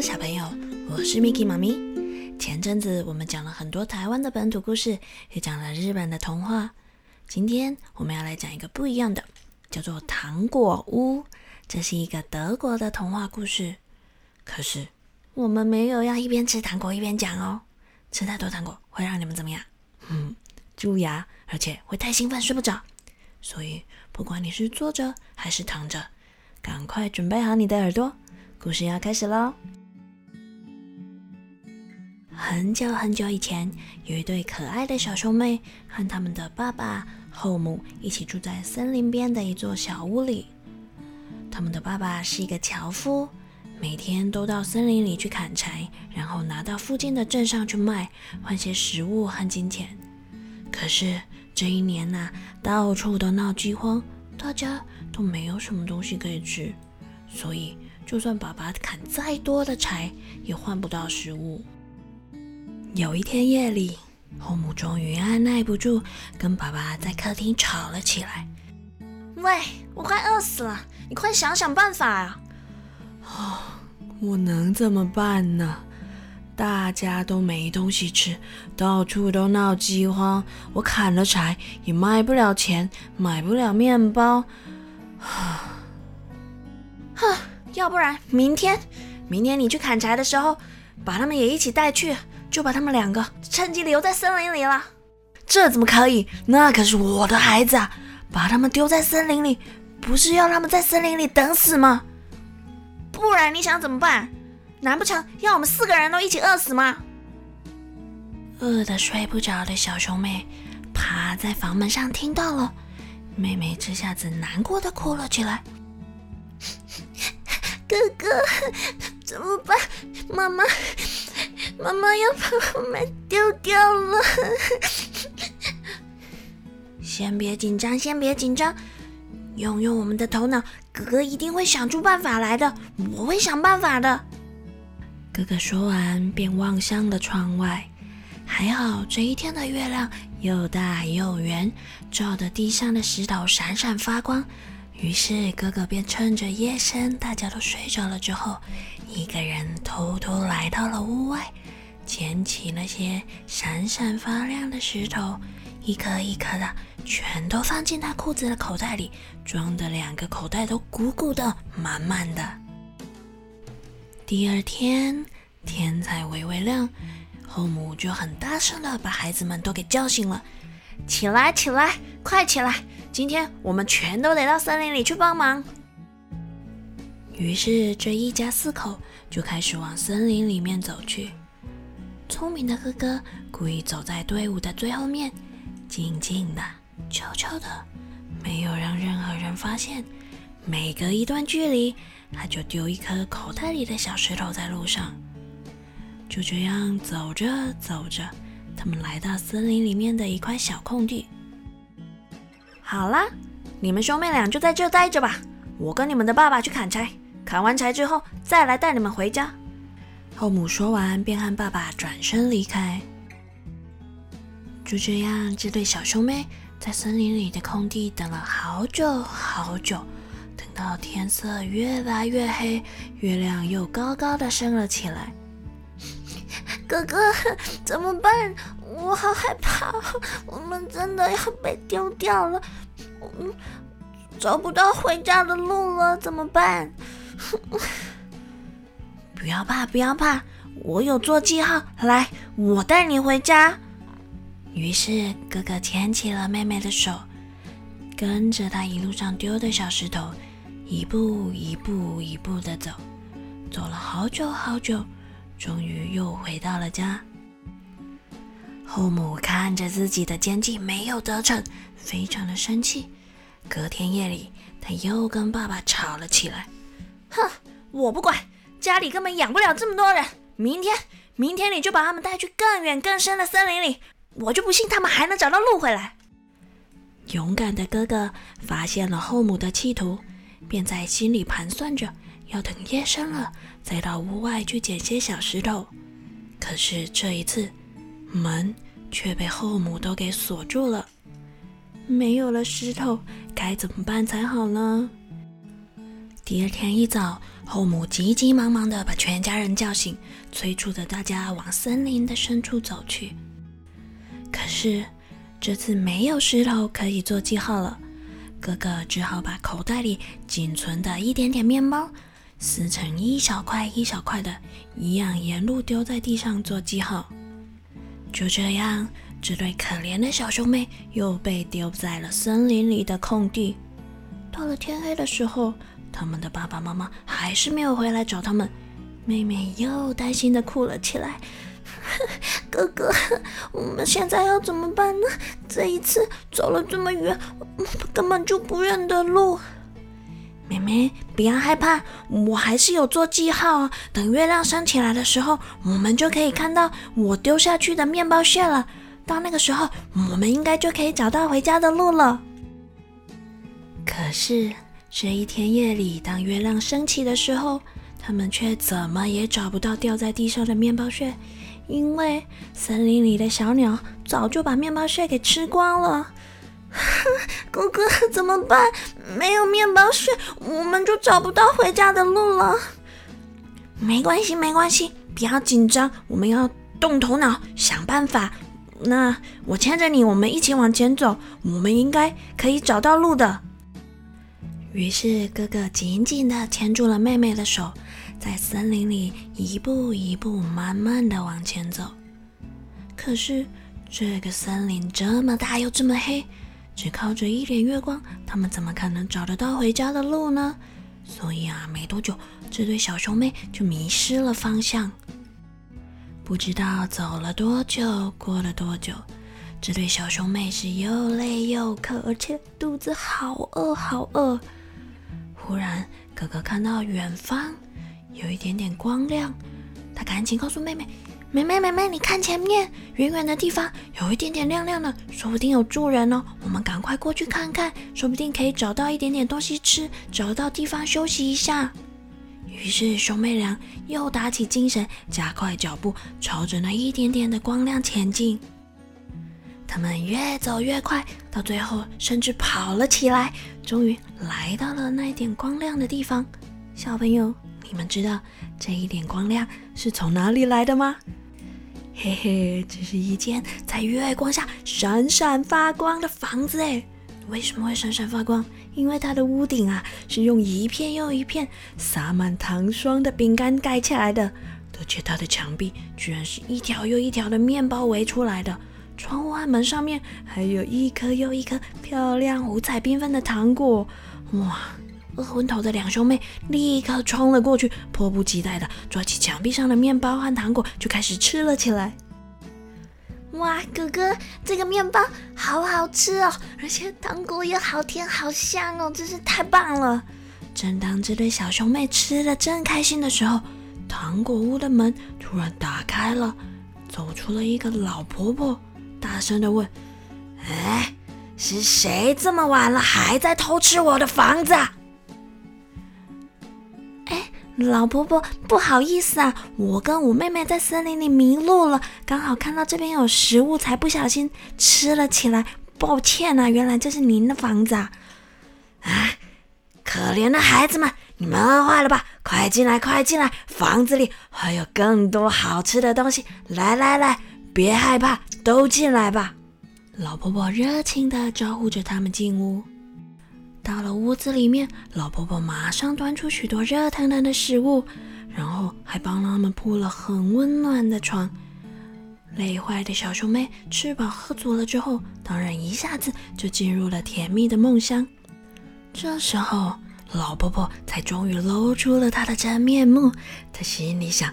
小朋友，我是 Miki 妈咪。前阵子我们讲了很多台湾的本土故事，也讲了日本的童话。今天我们要来讲一个不一样的，叫做《糖果屋》。这是一个德国的童话故事。可是我们没有要一边吃糖果一边讲哦，吃太多糖果会让你们怎么样？嗯，蛀牙，而且会太兴奋睡不着。所以不管你是坐着还是躺着，赶快准备好你的耳朵。故事要开始喽！很久很久以前，有一对可爱的小兄妹和他们的爸爸后母一起住在森林边的一座小屋里。他们的爸爸是一个樵夫，每天都到森林里去砍柴，然后拿到附近的镇上去卖，换些食物和金钱。可是这一年呐，到处都闹饥荒，大家都没有什么东西可以吃，所以。就算爸爸砍再多的柴，也换不到食物。有一天夜里，后母终于按耐不住，跟爸爸在客厅吵了起来：“喂，我快饿死了，你快想想办法啊！”“哦，我能怎么办呢？大家都没东西吃，到处都闹饥荒，我砍了柴也卖不了钱，买不了面包。”啊，哼。要不然明天，明天你去砍柴的时候，把他们也一起带去，就把他们两个趁机留在森林里了。这怎么可以？那可是我的孩子啊！把他们丢在森林里，不是要他们在森林里等死吗？不然你想怎么办？难不成要我们四个人都一起饿死吗？饿得睡不着的小熊妹趴在房门上听到了，妹妹这下子难过的哭了起来。哥哥，怎么办？妈妈，妈妈要把我们丢掉了。先别紧张，先别紧张，用用我们的头脑，哥哥一定会想出办法来的。我会想办法的。哥哥说完，便望向了窗外。还好这一天的月亮又大又圆，照得地上的石头闪闪发光。于是哥哥便趁着夜深，大家都睡着了之后，一个人偷偷来到了屋外，捡起那些闪闪发亮的石头，一颗一颗的，全都放进他裤子的口袋里，装的两个口袋都鼓鼓的、满满的。第二天天才微微亮，后母就很大声的把孩子们都给叫醒了：“起来，起来，快起来！”今天我们全都得到森林里去帮忙。于是这一家四口就开始往森林里面走去。聪明的哥哥故意走在队伍的最后面，静静的、悄悄的，没有让任何人发现。每隔一段距离，他就丢一颗口袋里的小石头在路上。就这样走着走着，他们来到森林里面的一块小空地。好啦，你们兄妹俩就在这待着吧。我跟你们的爸爸去砍柴，砍完柴之后再来带你们回家。后母说完，便和爸爸转身离开。就这样，这对小兄妹在森林里的空地等了好久好久，等到天色越来越黑，月亮又高高的升了起来。哥哥，怎么办？我好害怕，我们真的要被丢掉了，嗯，找不到回家的路了，怎么办？不要怕，不要怕，我有做记号，来，我带你回家。于是哥哥牵起了妹妹的手，跟着她一路上丢的小石头，一步一步一步的走，走了好久好久，终于又回到了家。后母看着自己的奸计没有得逞，非常的生气。隔天夜里，他又跟爸爸吵了起来。哼，我不管，家里根本养不了这么多人。明天，明天你就把他们带去更远更深的森林里，我就不信他们还能找到路回来。勇敢的哥哥发现了后母的企图，便在心里盘算着，要等夜深了再到屋外去捡些小石头。可是这一次。门却被后母都给锁住了，没有了石头，该怎么办才好呢？第二天一早，后母急急忙忙的把全家人叫醒，催促着大家往森林的深处走去。可是这次没有石头可以做记号了，哥哥只好把口袋里仅存的一点点面包撕成一小块一小块的，一样沿路丢在地上做记号。就这样，这对可怜的小兄妹又被丢在了森林里的空地。到了天黑的时候，他们的爸爸妈妈还是没有回来找他们，妹妹又担心的哭了起来。哥哥，我们现在要怎么办呢？这一次走了这么远，根本就不认得路。妹妹，不要害怕，我还是有做记号。等月亮升起来的时候，我们就可以看到我丢下去的面包屑了。到那个时候，我们应该就可以找到回家的路了。可是这一天夜里，当月亮升起的时候，他们却怎么也找不到掉在地上的面包屑，因为森林里的小鸟早就把面包屑给吃光了。哥哥，怎么办？没有面包屑，我们就找不到回家的路了。没关系，没关系，不要紧张，我们要动头脑想办法。那我牵着你，我们一起往前走，我们应该可以找到路的。于是哥哥紧紧地牵住了妹妹的手，在森林里一步一步慢慢地往前走。可是这个森林这么大又这么黑。只靠着一点月光，他们怎么可能找得到回家的路呢？所以啊，没多久，这对小兄妹就迷失了方向。不知道走了多久，过了多久，这对小兄妹是又累又渴，而且肚子好饿好饿。忽然，哥哥看到远方有一点点光亮，他赶紧告诉妹妹。妹妹，妹妹，你看前面，远远的地方有一点点亮亮的，说不定有住人哦。我们赶快过去看看，说不定可以找到一点点东西吃，找到地方休息一下。于是兄妹俩又打起精神，加快脚步，朝着那一点点的光亮前进。他们越走越快，到最后甚至跑了起来，终于来到了那一点光亮的地方。小朋友，你们知道这一点光亮是从哪里来的吗？嘿嘿，这是一间在月光下闪闪发光的房子哎！为什么会闪闪发光？因为它的屋顶啊是用一片又一片撒满糖霜的饼干盖起来的，而且它的墙壁居然是一条又一条的面包围出来的，窗户和门上面还有一颗又一颗漂亮五彩缤纷的糖果，哇！饿昏头的两兄妹立刻冲了过去，迫不及待地抓起墙壁上的面包和糖果，就开始吃了起来。哇，哥哥，这个面包好好吃哦，而且糖果也好甜好香哦，真是太棒了！正当这对小兄妹吃的正开心的时候，糖果屋的门突然打开了，走出了一个老婆婆，大声的问：“哎，是谁这么晚了还在偷吃我的房子啊？”老婆婆，不好意思啊，我跟我妹妹在森林里迷路了，刚好看到这边有食物，才不小心吃了起来。抱歉啊，原来这是您的房子啊！啊，可怜的孩子们，你们饿坏了吧？快进来，快进来，房子里还有更多好吃的东西。来来来，别害怕，都进来吧。老婆婆热情地招呼着他们进屋。到了屋子里面，老婆婆马上端出许多热腾腾的食物，然后还帮他们铺了很温暖的床。累坏的小熊妹吃饱喝足了之后，当然一下子就进入了甜蜜的梦乡。这时候，老婆婆才终于露出了她的真面目。她心里想：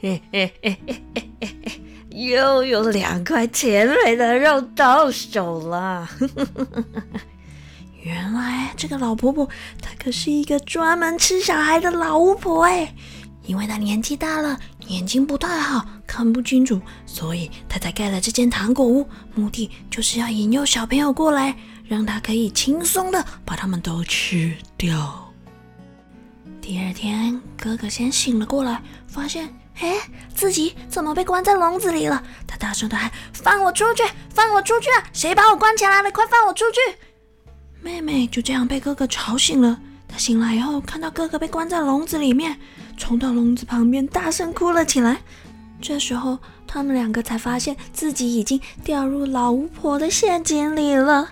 嘿嘿嘿嘿嘿嘿，又有两块甜美的肉到手了。原来这个老婆婆，她可是一个专门吃小孩的老巫婆哎！因为她年纪大了，眼睛不太好，看不清楚，所以她才盖了这间糖果屋，目的就是要引诱小朋友过来，让她可以轻松的把他们都吃掉。第二天，哥哥先醒了过来，发现，哎，自己怎么被关在笼子里了？他大声的喊：“放我出去！放我出去啊！谁把我关起来了？快放我出去！”妹妹就这样被哥哥吵醒了，她醒来以后，看到哥哥被关在笼子里面，冲到笼子旁边，大声哭了起来。这时候，他们两个才发现自己已经掉入老巫婆的陷阱里了。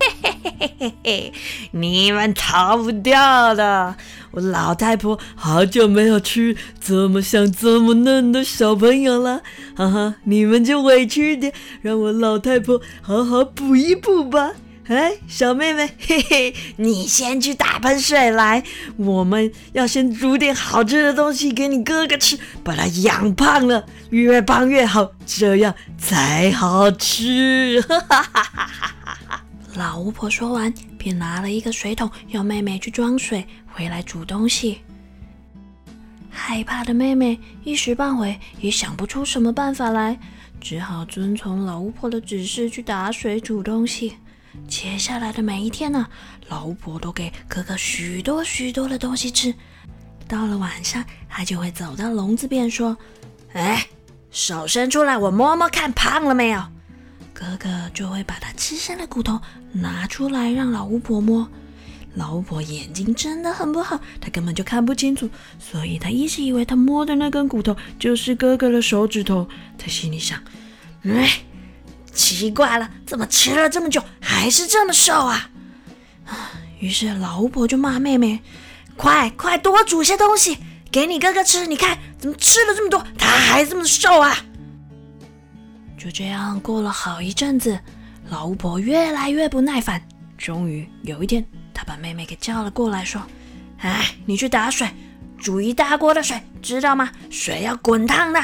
嘿嘿嘿嘿嘿嘿，你们逃不掉的！我老太婆好久没有吃这么香、这么嫩的小朋友了，哈哈，你们就委屈一点，让我老太婆好好补一补吧。哎，小妹妹，嘿嘿，你先去打盆水来。我们要先煮点好吃的东西给你哥哥吃，把他养胖了，越胖越好，这样才好吃。哈哈哈哈哈哈！老巫婆说完，便拿了一个水桶，要妹妹去装水，回来煮东西。害怕的妹妹一时半会也想不出什么办法来，只好遵从老巫婆的指示去打水煮东西。接下来的每一天呢，老巫婆都给哥哥许多许多的东西吃。到了晚上，她就会走到笼子边说：“哎，手伸出来，我摸摸看，胖了没有？”哥哥就会把他吃剩的骨头拿出来让老巫婆摸。老巫婆眼睛真的很不好，她根本就看不清楚，所以她一直以为她摸的那根骨头就是哥哥的手指头。她心里想：“哎。”奇怪了，怎么吃了这么久还是这么瘦啊？于是老巫婆就骂妹妹：“快快多煮些东西给你哥哥吃！你看怎么吃了这么多，他还这么瘦啊？”就这样过了好一阵子，老巫婆越来越不耐烦。终于有一天，她把妹妹给叫了过来，说：“哎，你去打水，煮一大锅的水，知道吗？水要滚烫的。”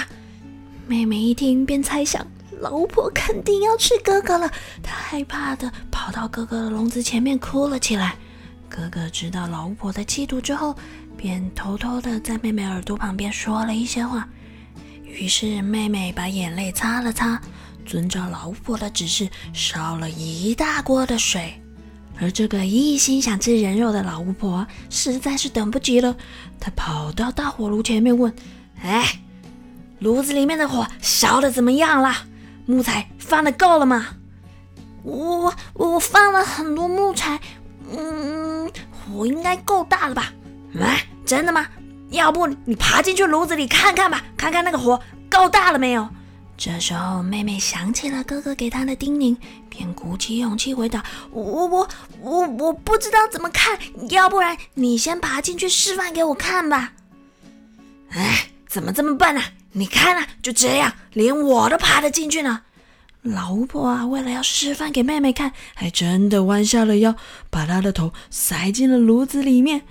妹妹一听，便猜想。老巫婆肯定要吃哥哥了，她害怕的跑到哥哥的笼子前面哭了起来。哥哥知道老巫婆的企图之后，便偷偷的在妹妹耳朵旁边说了一些话。于是妹妹把眼泪擦了擦，遵照老巫婆的指示烧了一大锅的水。而这个一心想吃人肉的老巫婆实在是等不及了，她跑到大火炉前面问：“哎，炉子里面的火烧的怎么样了？”木材放的够了吗？我我我放了很多木材，嗯，火应该够大了吧？啊，真的吗？要不你爬进去炉子里看看吧，看看那个火够大了没有？这时候妹妹想起了哥哥给她的叮咛，便鼓起勇气回答：“我我我我不知道怎么看，要不然你先爬进去示范给我看吧。”哎，怎么这么笨呢？你看啊，就这样，连我都爬得进去呢。老巫婆啊，为了要示范给妹妹看，还真的弯下了腰，把她的头塞进了炉子里面。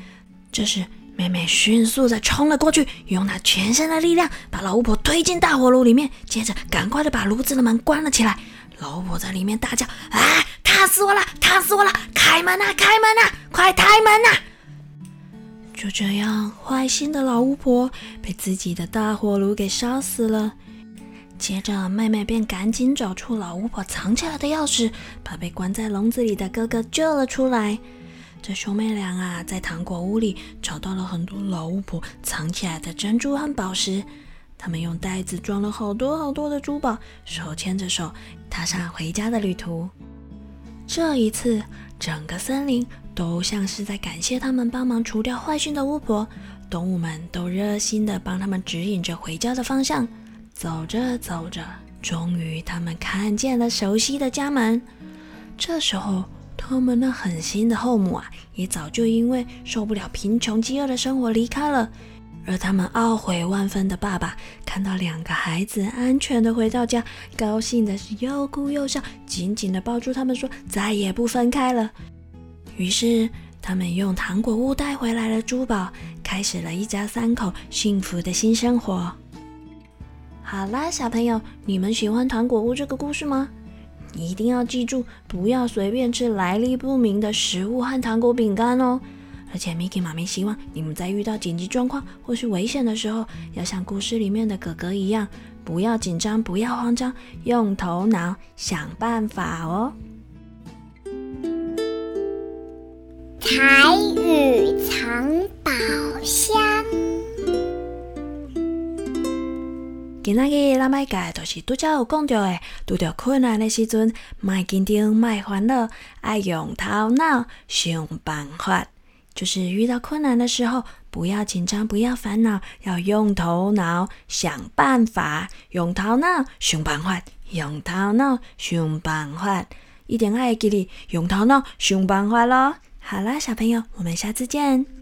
这时，妹妹迅速的冲了过去，用她全身的力量把老巫婆推进大火炉里面，接着赶快的把炉子的门关了起来。老巫婆在里面大叫：“啊，烫死我了，烫死我了！开门啊，开门啊，快开门啊！”就这样，坏心的老巫婆被自己的大火炉给烧死了。接着，妹妹便赶紧找出老巫婆藏起来的钥匙，把被关在笼子里的哥哥救了出来。这兄妹俩啊，在糖果屋里找到了很多老巫婆藏起来的珍珠和宝石。他们用袋子装了好多好多的珠宝，手牵着手，踏上回家的旅途。这一次，整个森林。都像是在感谢他们帮忙除掉坏心的巫婆，动物们都热心地帮他们指引着回家的方向。走着走着，终于他们看见了熟悉的家门。这时候，他们那狠心的后母啊，也早就因为受不了贫穷饥饿的生活离开了。而他们懊悔万分的爸爸，看到两个孩子安全地回到家，高兴的是又哭又笑，紧紧地抱住他们，说再也不分开了。于是，他们用糖果屋带回来的珠宝，开始了一家三口幸福的新生活。好啦，小朋友，你们喜欢糖果屋这个故事吗？一定要记住，不要随便吃来历不明的食物和糖果饼干哦。而且，Miki 妈咪希望你们在遇到紧急状况或是危险的时候，要像故事里面的哥哥一样，不要紧张，不要慌张，用头脑想办法哦。彩雨藏宝箱。今仔日咱要教就是拄则有讲到的，拄着困难的时阵，莫紧张，莫烦恼，爱用头脑想办法。就是遇到困难的时候，不要紧张，不要烦恼，要用头脑想办法，用头脑想办法，用头脑想办法，一定爱给你用头脑想办法咯。好啦，小朋友，我们下次见。